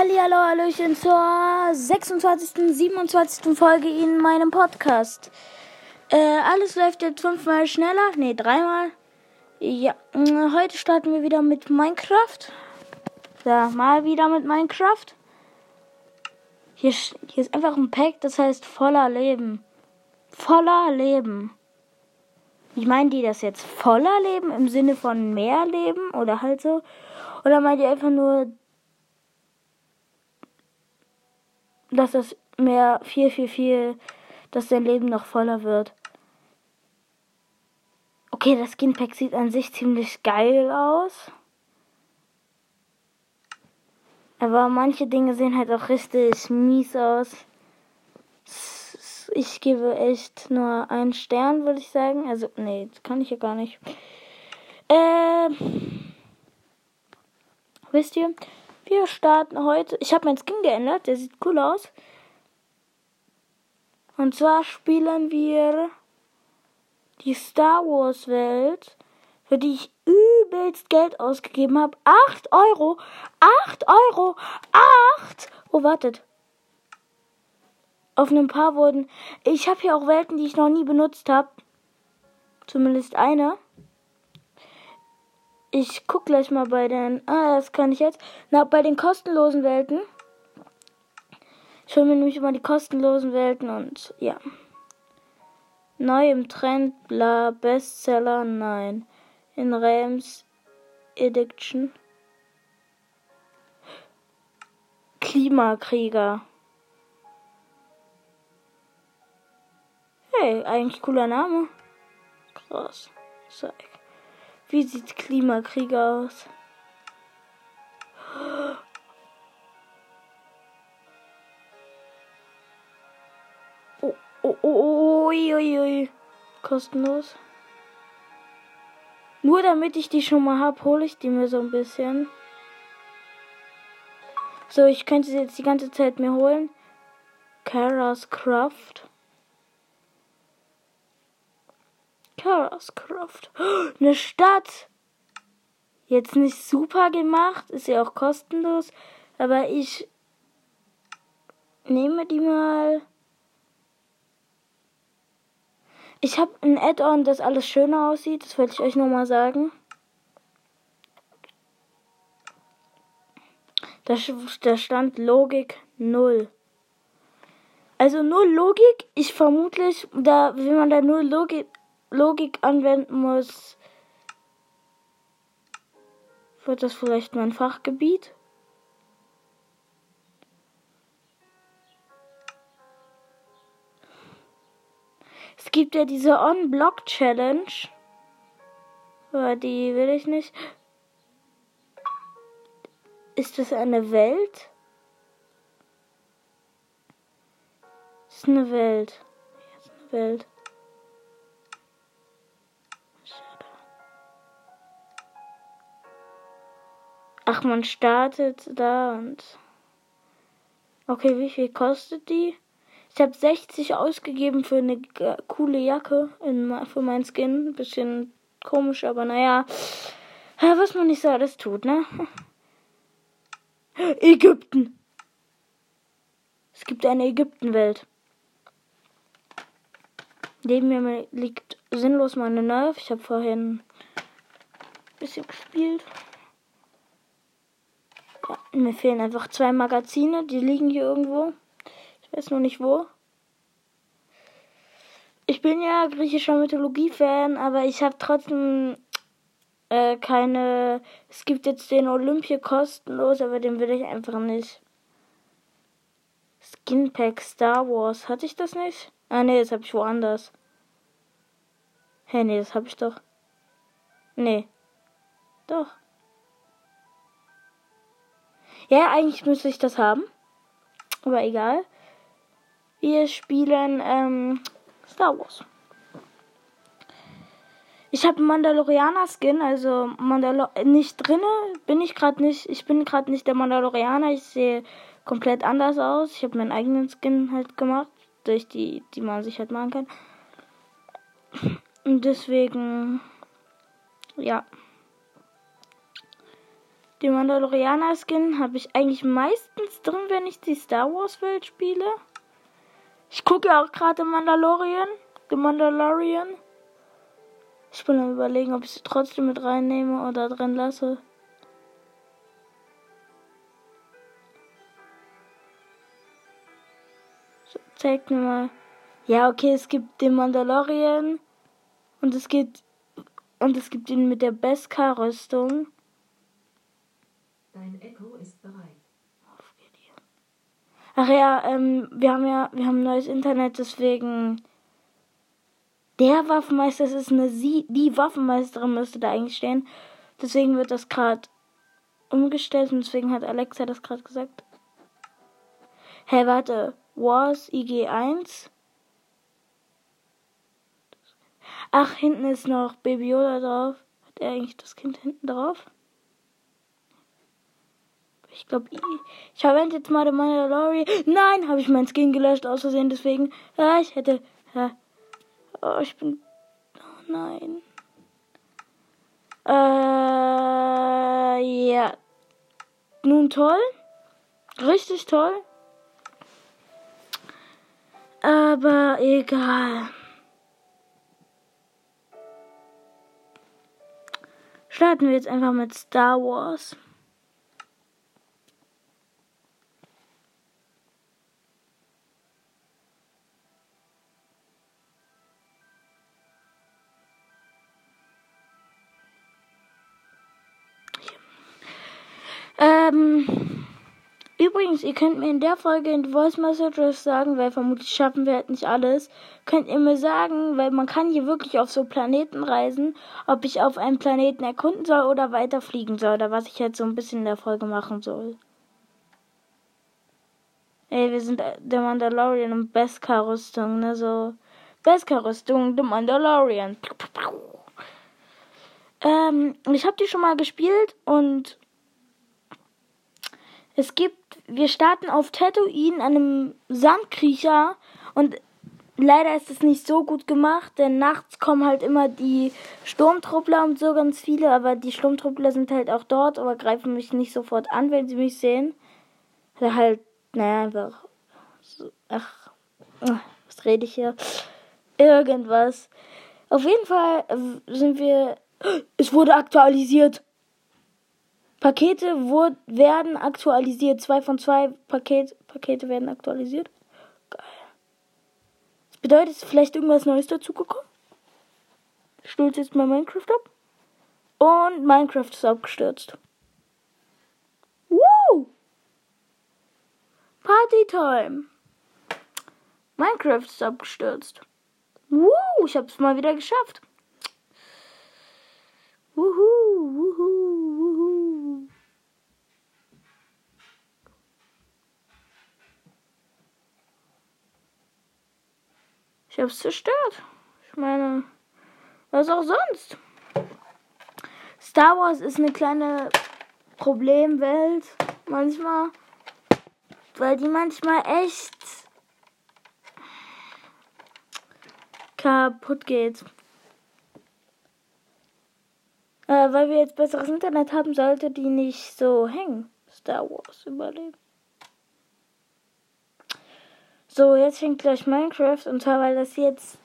Hallihallo, Hallöchen zur 26., 27. Folge in meinem Podcast. Äh, alles läuft jetzt fünfmal schneller. Ne, dreimal. Ja, äh, heute starten wir wieder mit Minecraft. Ja, mal wieder mit Minecraft. Hier, hier ist einfach ein Pack, das heißt voller Leben. Voller Leben. Wie meinen die das jetzt? Voller Leben im Sinne von mehr Leben oder halt so? Oder meint ihr einfach nur dass das mehr viel, viel, viel, dass dein Leben noch voller wird. Okay, das Skinpack sieht an sich ziemlich geil aus. Aber manche Dinge sehen halt auch richtig mies aus. Ich gebe echt nur einen Stern, würde ich sagen. Also, nee, das kann ich ja gar nicht. Ähm. Wisst ihr, wir starten heute. Ich habe mein Skin geändert, der sieht cool aus. Und zwar spielen wir die Star Wars Welt, für die ich übelst Geld ausgegeben habe. 8 Euro! 8 Euro! 8! Oh, wartet. Auf ein paar wurden. Ich habe hier auch Welten, die ich noch nie benutzt habe. Zumindest eine. Ich guck gleich mal bei den. Ah, das kann ich jetzt. Na, bei den kostenlosen Welten. Ich hole mir nämlich immer die kostenlosen Welten und ja. Neu im Trend, bla, Bestseller, nein. In Rams Ediction. Klimakrieger. Hey, eigentlich cooler Name. Krass. Zeig. Wie sieht Klimakrieger aus? Oh, oh, oh, ui, ui, ui. Kostenlos. Nur damit ich die schon mal hab, hole ich die mir so ein bisschen. So, ich könnte sie jetzt die ganze Zeit mir holen. Kara's Craft. Karascroft. Eine Stadt. Jetzt nicht super gemacht, ist ja auch kostenlos, aber ich nehme die mal. Ich habe ein Add-on, das alles schöner aussieht, das wollte ich euch nur mal sagen. Da, da stand Logik 0. Also null Logik, ich vermutlich, da, wenn man da null Logik Logik anwenden muss, wird das vielleicht mein Fachgebiet. Es gibt ja diese On-Block-Challenge. Aber die will ich nicht. Ist das eine Welt? Das ist eine Welt. Ist eine Welt. Ach, man startet da und. Okay, wie viel kostet die? Ich habe 60 ausgegeben für eine coole Jacke in, für mein Skin. Bisschen komisch, aber naja. Was man nicht so alles tut, ne? Ägypten. Es gibt eine Ägyptenwelt. Neben mir liegt sinnlos meine Nerf. Ich habe vorhin ein bisschen gespielt. Mir fehlen einfach zwei Magazine, die liegen hier irgendwo. Ich weiß nur nicht wo. Ich bin ja griechischer Mythologie-Fan, aber ich habe trotzdem äh, keine. Es gibt jetzt den Olympia kostenlos, aber den will ich einfach nicht. Skinpack Star Wars. Hatte ich das nicht? Ah, nee, das habe ich woanders. Hä, hey, nee, das habe ich doch. Nee. Doch. Ja, eigentlich müsste ich das haben. Aber egal. Wir spielen ähm, Star Wars. Ich habe Mandalorianer Skin, also Mandalor nicht drinne, bin ich gerade nicht. Ich bin gerade nicht der Mandalorianer. Ich sehe komplett anders aus. Ich habe meinen eigenen Skin halt gemacht, durch die, die man sich halt machen kann. Und deswegen, ja. Den Mandalorianer-Skin habe ich eigentlich meistens drin, wenn ich die Star Wars-Welt spiele. Ich gucke ja auch gerade Mandalorian. The Mandalorian. Ich bin am überlegen, ob ich sie trotzdem mit reinnehme oder drin lasse. So, zeig mir mal. Ja, okay, es gibt den Mandalorian und es gibt und es gibt ihn mit der Beskar-Rüstung. Dein Echo ist bereit. Ach ja, ähm, wir haben ja, wir haben neues Internet, deswegen der Waffenmeister, das ist eine sie, die Waffenmeisterin müsste da eigentlich stehen. Deswegen wird das gerade umgestellt und deswegen hat Alexa das gerade gesagt. Hä, hey, warte, Wars IG1. Ach, hinten ist noch Baby Yoda drauf. Hat er eigentlich das Kind hinten drauf? Ich glaube, ich, verwende jetzt mal den Mandalorian. Nein, habe ich mein Skin gelöscht aus Versehen, deswegen. Ja, ich hätte. Ja. Oh, ich bin. Oh nein. Äh, ja. Nun toll. Richtig toll. Aber egal. Starten wir jetzt einfach mit Star Wars. Ähm, übrigens, ihr könnt mir in der Folge in Voice Messages sagen, weil vermutlich schaffen wir halt nicht alles, könnt ihr mir sagen, weil man kann hier wirklich auf so Planeten reisen, ob ich auf einem Planeten erkunden soll oder weiterfliegen soll, oder was ich jetzt so ein bisschen in der Folge machen soll. Ey, wir sind der Mandalorian und Beskar-Rüstung, ne, so. Beskar-Rüstung, der Mandalorian. Ähm, ich habe die schon mal gespielt und es gibt, wir starten auf Tatooine, einem Sandkriecher und leider ist es nicht so gut gemacht, denn nachts kommen halt immer die Sturmtruppler und so ganz viele, aber die Sturmtruppler sind halt auch dort, aber greifen mich nicht sofort an, wenn sie mich sehen. Oder halt, naja, einfach, so, ach, was rede ich hier? Irgendwas. Auf jeden Fall sind wir, es wurde aktualisiert. Pakete wurd, werden aktualisiert. Zwei von zwei Paket, Pakete werden aktualisiert. Geil. Das bedeutet, ist vielleicht irgendwas Neues dazugekommen? Stürzt jetzt mal Minecraft ab. Und Minecraft ist abgestürzt. Woo! Partytime! Minecraft ist abgestürzt. Woo! Ich hab's mal wieder geschafft. Wuhu, wuhu. Ich hab's zerstört. Ich meine, was auch sonst. Star Wars ist eine kleine Problemwelt manchmal, weil die manchmal echt kaputt geht. Äh, weil wir jetzt besseres Internet haben, sollte die nicht so hängen. Star Wars überleben. So, jetzt fängt gleich Minecraft und zwar, weil das jetzt.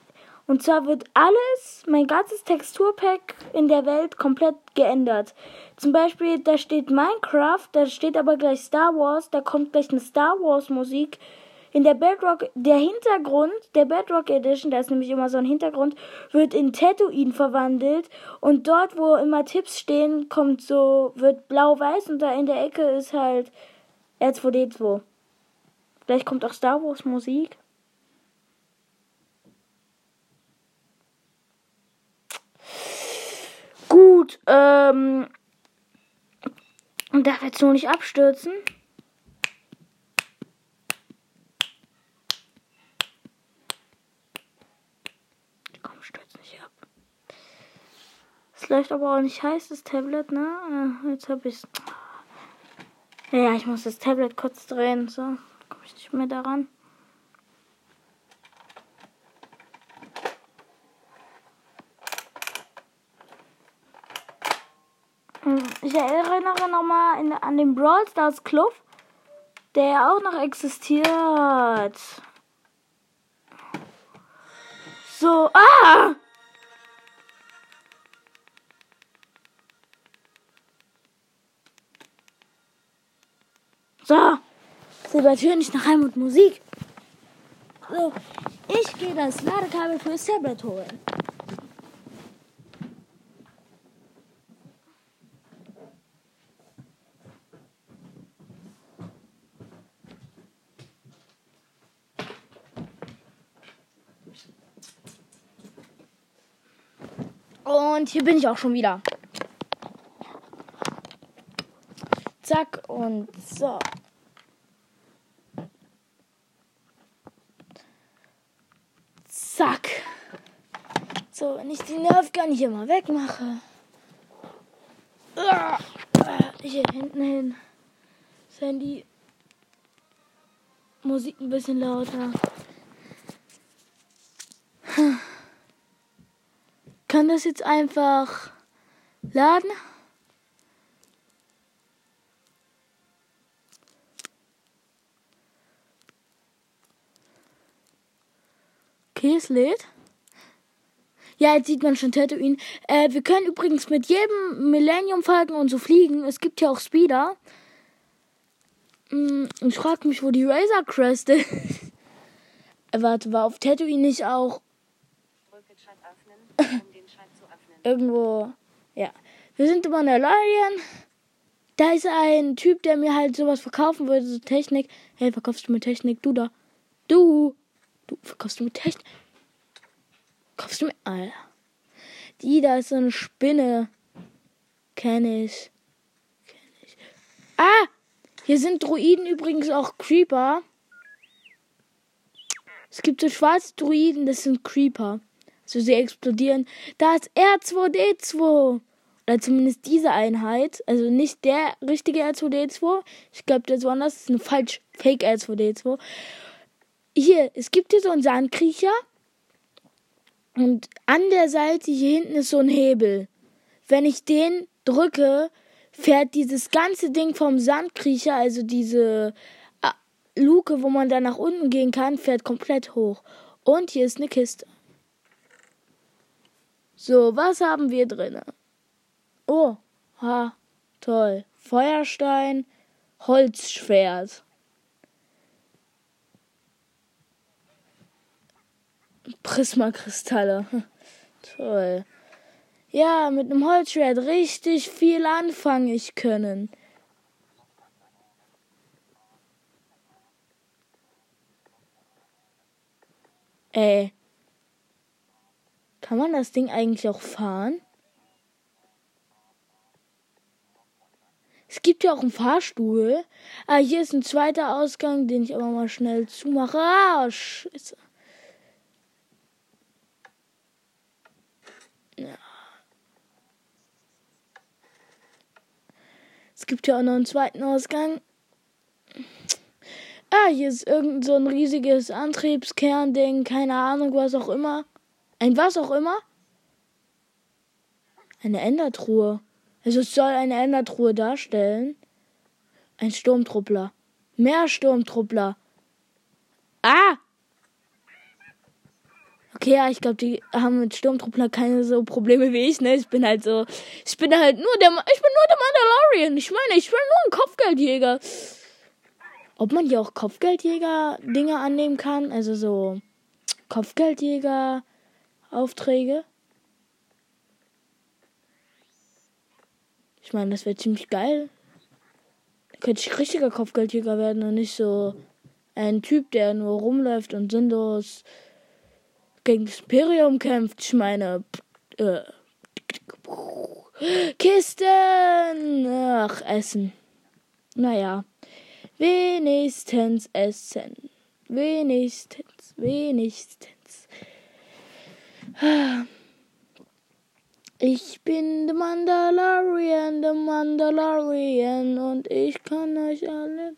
Und zwar wird alles, mein ganzes Texturpack in der Welt komplett geändert. Zum Beispiel, da steht Minecraft, da steht aber gleich Star Wars, da kommt gleich eine Star Wars Musik in der Bedrock, der Hintergrund der Bedrock Edition, da ist nämlich immer so ein Hintergrund, wird in Tatooine verwandelt und dort, wo immer Tipps stehen, kommt so, wird blau-weiß und da in der Ecke ist halt R2D2. Vielleicht kommt auch Star Wars Musik. Gut, ähm, und darf jetzt nur nicht abstürzen. läuft aber auch nicht heiß, das Tablet, ne? Ah, jetzt hab ich's. Ja, ich muss das Tablet kurz drehen, so. Komme ich nicht mehr daran. Hm, ich erinnere nochmal an den Brawl Stars Club, der ja auch noch existiert. So, ah! So, Silbertür nicht nach Heim und Musik. So, ich gehe das Ladekabel für Tablet holen. Und hier bin ich auch schon wieder. Zack und so. Zack. So, wenn ich die Nerfgun hier mal wegmache. Hier hinten hin. Sandy. Musik ein bisschen lauter. Kann das jetzt einfach laden? Okay, es lädt. Ja, jetzt sieht man schon Tatooine. Äh, wir können übrigens mit jedem Millennium Falcon und so fliegen. Es gibt ja auch Speeder. Hm, ich frage mich, wo die Razor Crest ist. äh, warte, war auf Tatooine nicht auch irgendwo. Ja. Wir sind immer in der Mandalorian. Da ist ein Typ, der mir halt sowas verkaufen würde, so Technik. Hey, verkaufst du mir Technik? Du da. Du. Du verkaufst du mir Technik? Kaufst du mir. Alter. Die da ist so eine Spinne. Kenn ich. Kenn ich. Ah! Hier sind Druiden übrigens auch Creeper. Es gibt so schwarze Druiden, das sind Creeper. So sie explodieren. Da ist R2D2. Oder zumindest diese Einheit. Also nicht der richtige R2D2. Ich glaube, der ist woanders. Das ist eine falsch Fake R2D2 hier, es gibt hier so einen Sandkriecher. Und an der Seite hier hinten ist so ein Hebel. Wenn ich den drücke, fährt dieses ganze Ding vom Sandkriecher, also diese äh, Luke, wo man da nach unten gehen kann, fährt komplett hoch. Und hier ist eine Kiste. So, was haben wir drin? Oh, ha, toll. Feuerstein, Holzschwert. Prismakristalle. Toll. Ja, mit einem Holzschwert richtig viel anfangen ich können. Ey. Kann man das Ding eigentlich auch fahren? Es gibt ja auch einen Fahrstuhl. Ah, hier ist ein zweiter Ausgang, den ich aber mal schnell zumache. Ah, scheiße. Es gibt ja auch noch einen zweiten Ausgang. Ah, hier ist irgend so ein riesiges Antriebskernding, keine Ahnung, was auch immer. Ein was auch immer? Eine Endertruhe. Also es soll eine Endertruhe darstellen. Ein Sturmtruppler. Mehr Sturmtruppler. Ah! Okay, ja, ich glaube, die haben mit Sturmtruppler keine so Probleme wie ich, ne? Ich bin halt so, ich bin halt nur der, ich bin nur der Mandalorian. Ich meine, ich bin nur ein Kopfgeldjäger. Ob man hier auch Kopfgeldjäger-Dinge annehmen kann, also so Kopfgeldjäger-Aufträge. Ich meine, das wäre ziemlich geil. Da könnte ich richtiger Kopfgeldjäger werden und nicht so ein Typ, der nur rumläuft und sinnlos gegen das Imperium kämpft. Ich meine, äh, Kisten. Ach, Essen. Naja. Wenigstens essen. Wenigstens, wenigstens. Ich bin der Mandalorian, der Mandalorian und ich kann euch alle.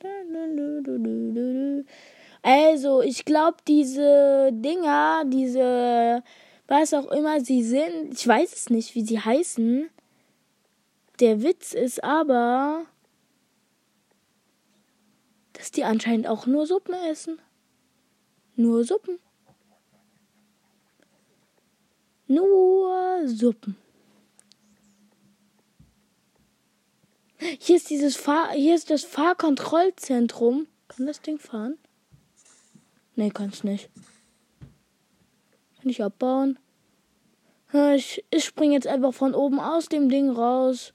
Also, ich glaube, diese Dinger, diese, was auch immer sie sind, ich weiß es nicht, wie sie heißen. Der Witz ist aber, dass die anscheinend auch nur Suppen essen. Nur Suppen. Nur Suppen. Hier ist dieses Fahr hier ist das Fahrkontrollzentrum. Kann das Ding fahren? Nee, kann's nicht. Kann ich abbauen? Ich, ich spring jetzt einfach von oben aus dem Ding raus.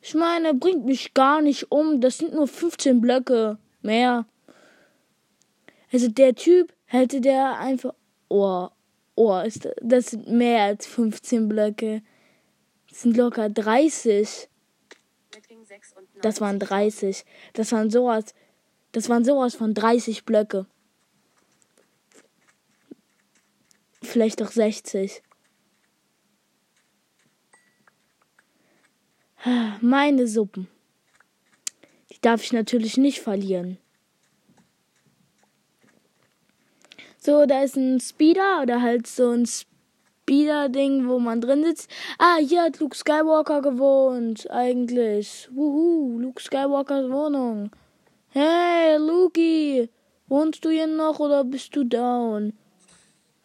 Ich meine, bringt mich gar nicht um. Das sind nur 15 Blöcke. Mehr. Also der Typ hätte der einfach. Oh, oh, ist das, das sind mehr als 15 Blöcke. Das sind locker 30. Das waren 30. Das waren sowas. Das waren sowas von 30 Blöcke. Vielleicht auch 60. Meine Suppen. Die darf ich natürlich nicht verlieren. So, da ist ein Speeder oder halt so ein Speeder-Ding, wo man drin sitzt. Ah, hier hat Luke Skywalker gewohnt, eigentlich. Wuhu, Luke Skywalkers Wohnung. Hey, Luki, wohnst du hier noch oder bist du down?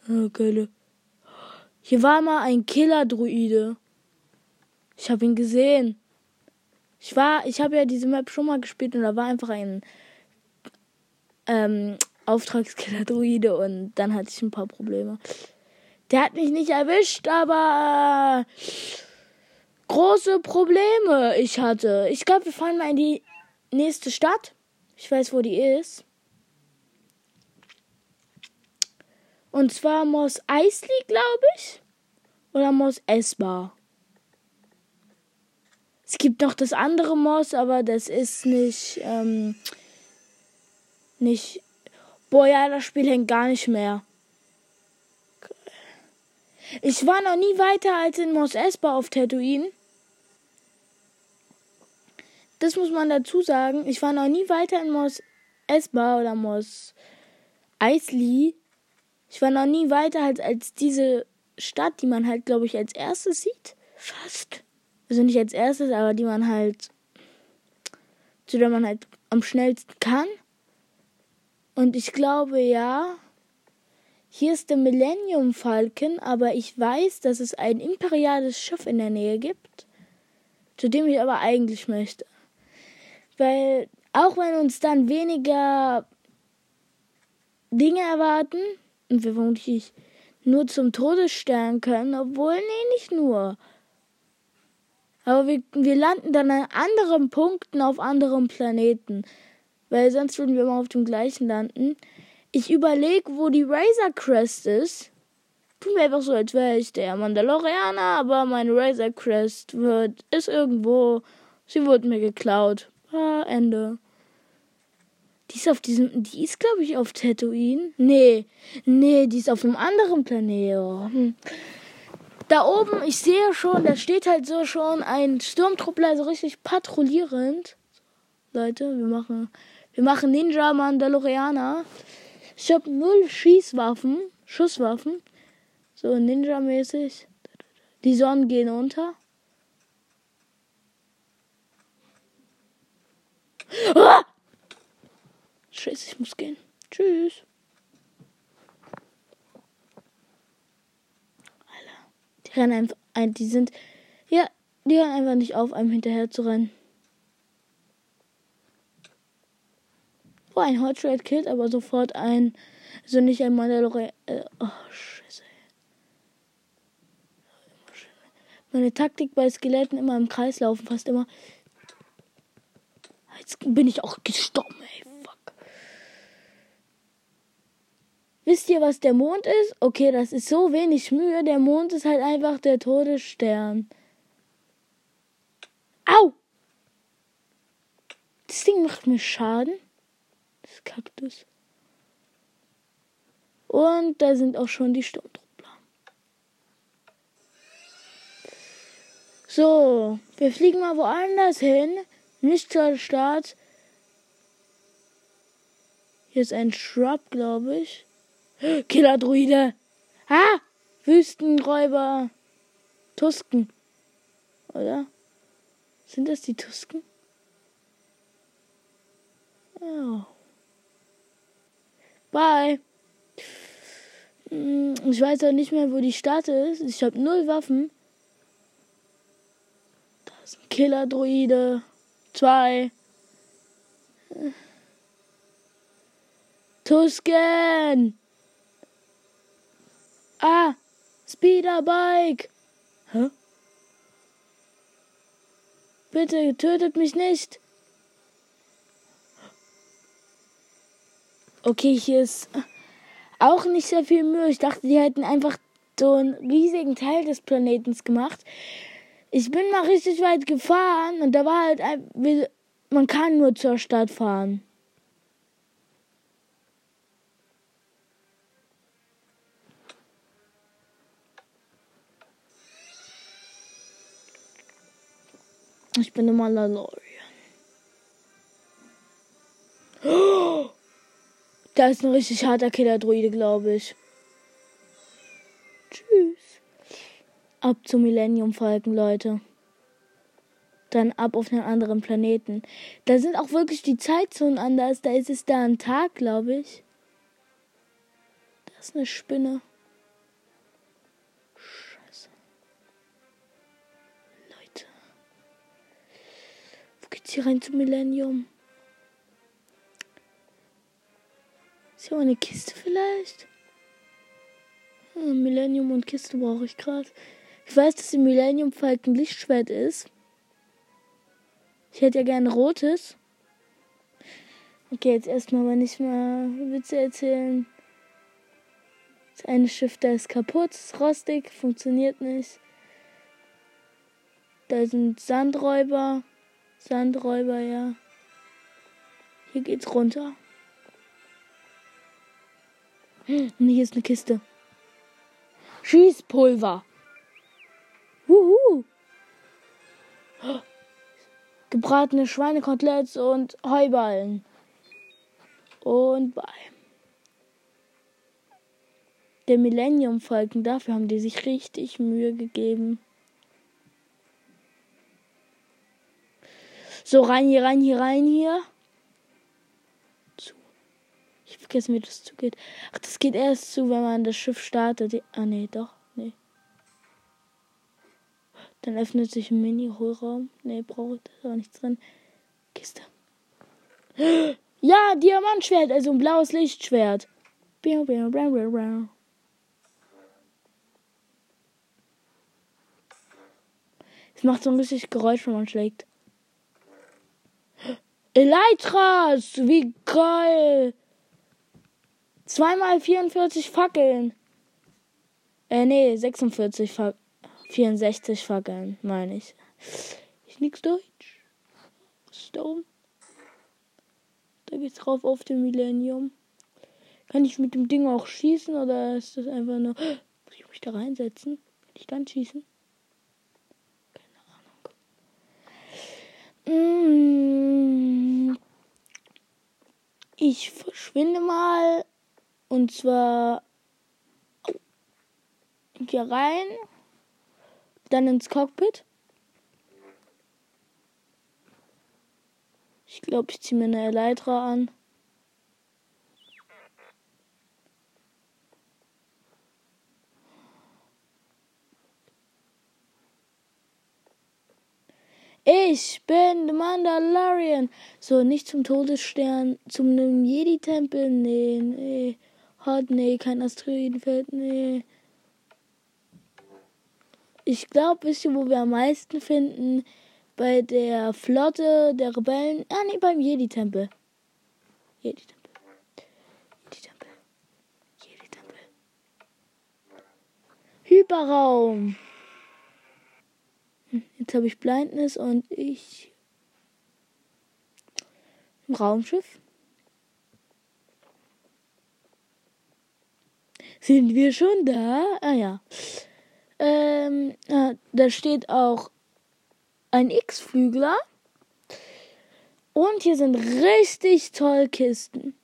Oh, geile. Hier war mal ein Killer-Druide. Ich habe ihn gesehen. Ich war, ich habe ja diese Map schon mal gespielt und da war einfach ein ähm, Auftragskiller-Druide und dann hatte ich ein paar Probleme. Der hat mich nicht erwischt, aber äh, große Probleme ich hatte. Ich glaube, wir fahren mal in die nächste Stadt. Ich weiß, wo die ist. Und zwar Moss Eisley, glaube ich. Oder Moss Esbar. Es gibt noch das andere Moss, aber das ist nicht, ähm, nicht. Boah, ja, das Spiel hängt gar nicht mehr. Ich war noch nie weiter als in Mos Espa auf Tatooine. Das muss man dazu sagen. Ich war noch nie weiter in Mos Espa oder Mos Eisley. Ich war noch nie weiter als, als diese Stadt, die man halt, glaube ich, als erstes sieht. Fast also nicht als erstes, aber die man halt, zu der man halt am schnellsten kann. Und ich glaube ja, hier ist der Millennium Falcon, aber ich weiß, dass es ein imperiales Schiff in der Nähe gibt, zu dem ich aber eigentlich möchte. Weil auch wenn uns dann weniger Dinge erwarten und wir vermutlich nur zum Tode sterben können, obwohl, nee, nicht nur. Aber wir, wir landen dann an anderen Punkten auf anderen Planeten. Weil sonst würden wir immer auf dem gleichen landen. Ich überlege, wo die Razor Crest ist. Tut mir einfach so, als wäre ich der Mandalorianer, aber meine Razor Crest wird, ist irgendwo. Sie wurde mir geklaut. Ah, Ende. Die ist auf diesem, die ist glaube ich auf Tatooine. Nee, nee, die ist auf einem anderen Planeten. Da oben, ich sehe schon, da steht halt so schon ein Sturmtruppler, so richtig patrouillierend. Leute, wir machen, wir machen Ninja Mandalorianer. Ich habe null Schießwaffen, Schusswaffen. So Ninja-mäßig. Die Sonnen gehen unter. Ah! Scheiße, ich muss gehen. Tschüss. rennen einfach ein. Die sind. Ja, die hören einfach nicht auf, einem hinterher zu rennen. Oh, ein Hot Shred killt aber sofort ein. Also nicht ein Mandalorian. Äh, oh, Scheiße. Meine Taktik bei Skeletten immer im Kreis laufen, fast immer. Jetzt bin ich auch gestorben, ey. Wisst ihr, was der Mond ist? Okay, das ist so wenig Mühe. Der Mond ist halt einfach der Todesstern. Au! Das Ding macht mir Schaden. Das Kaktus. Und da sind auch schon die Sturmtruppler. So, wir fliegen mal woanders hin. Nicht zur Stadt. Hier ist ein Shrub, glaube ich. Killer-Druide. Ah! Wüstenräuber. Tusken. Oder? Sind das die Tusken? Oh. Bye. Hm, ich weiß auch nicht mehr, wo die Stadt ist. Ich habe null Waffen. Da ist ein Killer-Druide. Zwei. Tusken! Ah! Speederbike! Hä? Bitte tötet mich nicht! Okay, hier ist auch nicht sehr viel Mühe. Ich dachte, die hätten einfach so einen riesigen Teil des Planetens gemacht. Ich bin mal richtig weit gefahren und da war halt, man kann nur zur Stadt fahren. Ich bin immer Lalorian. Da ist ein richtig harter Killer-Druide, glaube ich. Tschüss. Ab zum Millennium Falken, Leute. Dann ab auf einen anderen Planeten. Da sind auch wirklich die Zeitzonen anders. Da ist es da ein Tag, glaube ich. Das ist eine Spinne. Hier rein zum Millennium? Ist hier eine Kiste vielleicht? Hm, Millennium und Kiste brauche ich gerade. Ich weiß, dass die Millennium Falken Lichtschwert ist. Ich hätte ja gerne rotes. Okay, jetzt erstmal aber nicht mal Witze erzählen. Das eine Schiff da ist kaputt, ist rostig, funktioniert nicht. Da sind Sandräuber. Sandräuber, ja. Hier geht's runter. Und hier ist eine Kiste. Schießpulver. Wuhu. Gebratene Schweinekoteletts und Heuballen. Und bei. Der Millennium Falken, dafür haben die sich richtig Mühe gegeben. So, rein hier, rein hier, rein hier. Ich vergesse, wie das zugeht. Ach, das geht erst zu, wenn man das Schiff startet. Ah, nee, doch. Nee. Dann öffnet sich ein Mini-Hohlraum. Nee, braucht da auch nichts drin. Kiste. Ja, Diamantschwert, also ein blaues Lichtschwert. Es macht so ein bisschen Geräusch, wenn man schlägt. Elytras, wie geil! Zweimal 44 Fackeln. Äh, nee, 46 Fackeln. 64 Fackeln, meine ich. Ich nix Deutsch. Ist da geht's drauf auf dem Millennium. Kann ich mit dem Ding auch schießen oder ist das einfach nur. Muss ich mich da reinsetzen? Kann ich dann schießen? Keine Ahnung. Mm. Ich verschwinde mal und zwar hier rein, dann ins Cockpit. Ich glaube, ich ziehe mir eine Elytra an. Ich bin der Mandalorian. So, nicht zum Todesstern, zum Jedi-Tempel. Nee, nee hat. Nee, kein Asteroidenfeld. Nee. Ich glaube, wisst ihr, wo wir am meisten finden? Bei der Flotte der Rebellen. Ah, nee, beim Jedi-Tempel. Jedi-Tempel. Jedi-Tempel. Jedi-Tempel. Hyperraum. Jetzt habe ich Blindness und ich. Im Raumschiff. Sind wir schon da? Ah ja. Ähm, äh, da steht auch ein X-Flügler. Und hier sind richtig toll Kisten.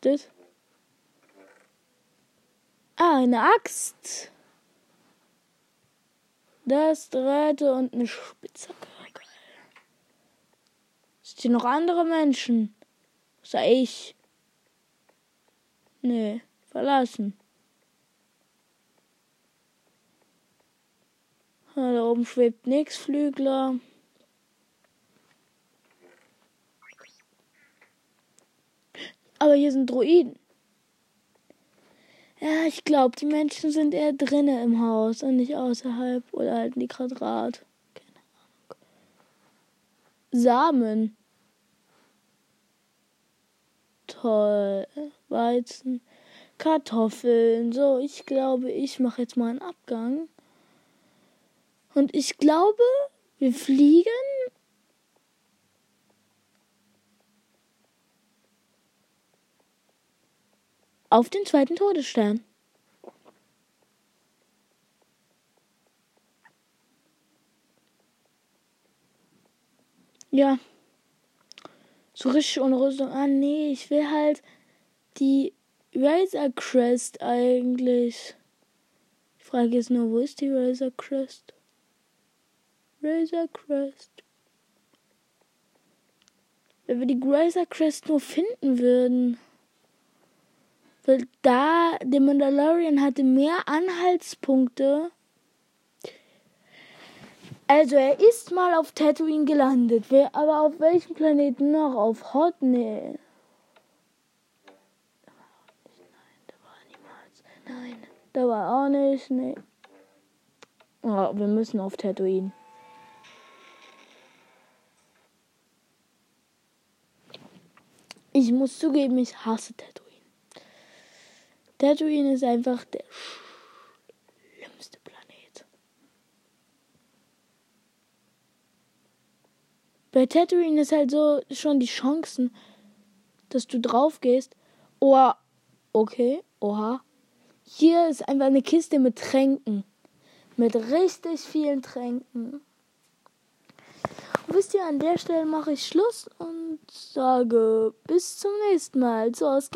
Das? Ah, eine Axt. Das Drähte und eine Spitzhacke. Sind hier noch andere Menschen? Außer ich. Nee, verlassen. Da oben schwebt nix, Flügler. Aber hier sind Druiden. Ja, ich glaube, die Menschen sind eher drinnen im Haus und nicht außerhalb oder halten die Quadrat. Keine Ahnung. Samen. Toll. Weizen. Kartoffeln. So, ich glaube, ich mache jetzt mal einen Abgang. Und ich glaube, wir fliegen auf den zweiten Todesstern. Ja. So richtig ohne Rüstung. Ah, nee, ich will halt die Razor Crest eigentlich. Die Frage ist nur, wo ist die Razor Crest? Razor Crest. Wenn wir die Razor Crest nur finden würden. Weil da, der Mandalorian hatte mehr Anhaltspunkte. Also er ist mal auf Tatooine gelandet. Wer, aber auf welchem Planeten noch? Auf Hot? Nee. Nein, da war auch nicht. Nee. Oh, wir müssen auf Tatooine. Ich muss zugeben, ich hasse Tatooine. Tatooine ist einfach der schlimmste Planet. Bei Tatooine ist halt so schon die Chancen, dass du drauf gehst. Oh, okay, oha. Hier ist einfach eine Kiste mit Tränken. Mit richtig vielen Tränken. Und wisst ihr, an der Stelle mache ich Schluss und sage bis zum nächsten Mal. So, es